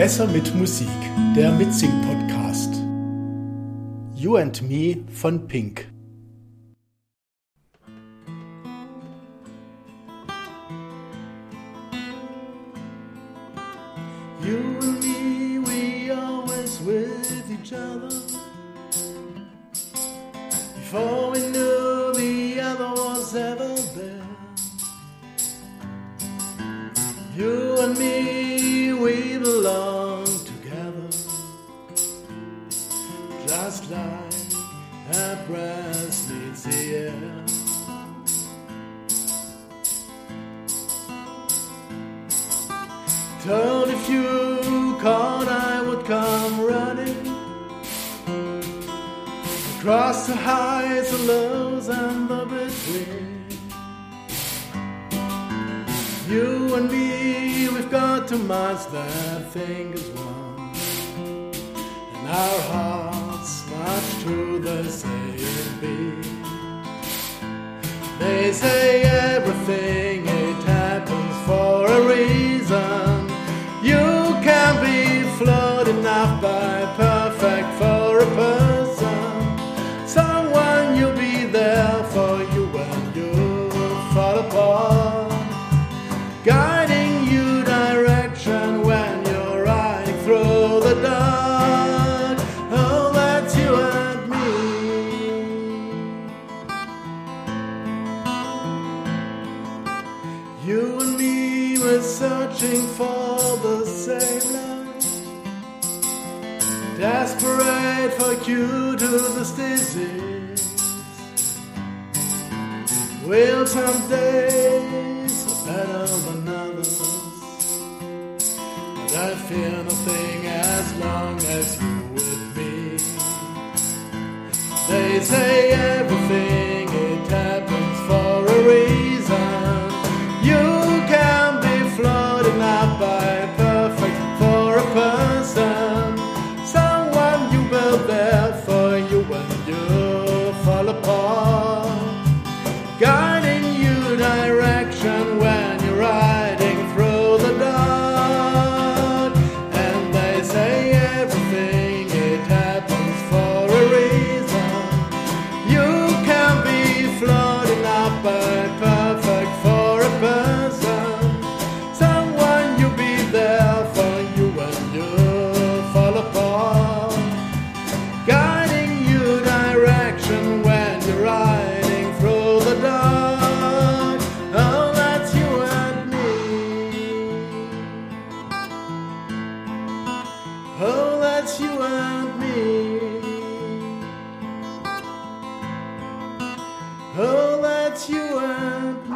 Besser mit Musik, der Mitsing-Podcast. You and Me von Pink. You and me, we always with each other. Before we knew the other was ever there. You like a the air. Told if you called, I would come running across the highs and lows and the between. You and me, we've got two minds that think as one, and our hearts to the same beat. They say everything it happens for a reason. You can be flawed enough by perfect for a person. Someone you'll be there for you when you fall apart. Guiding you direction when you're riding through the dark. Were searching for the same light. Desperate for cure to this disease. Will some That's you and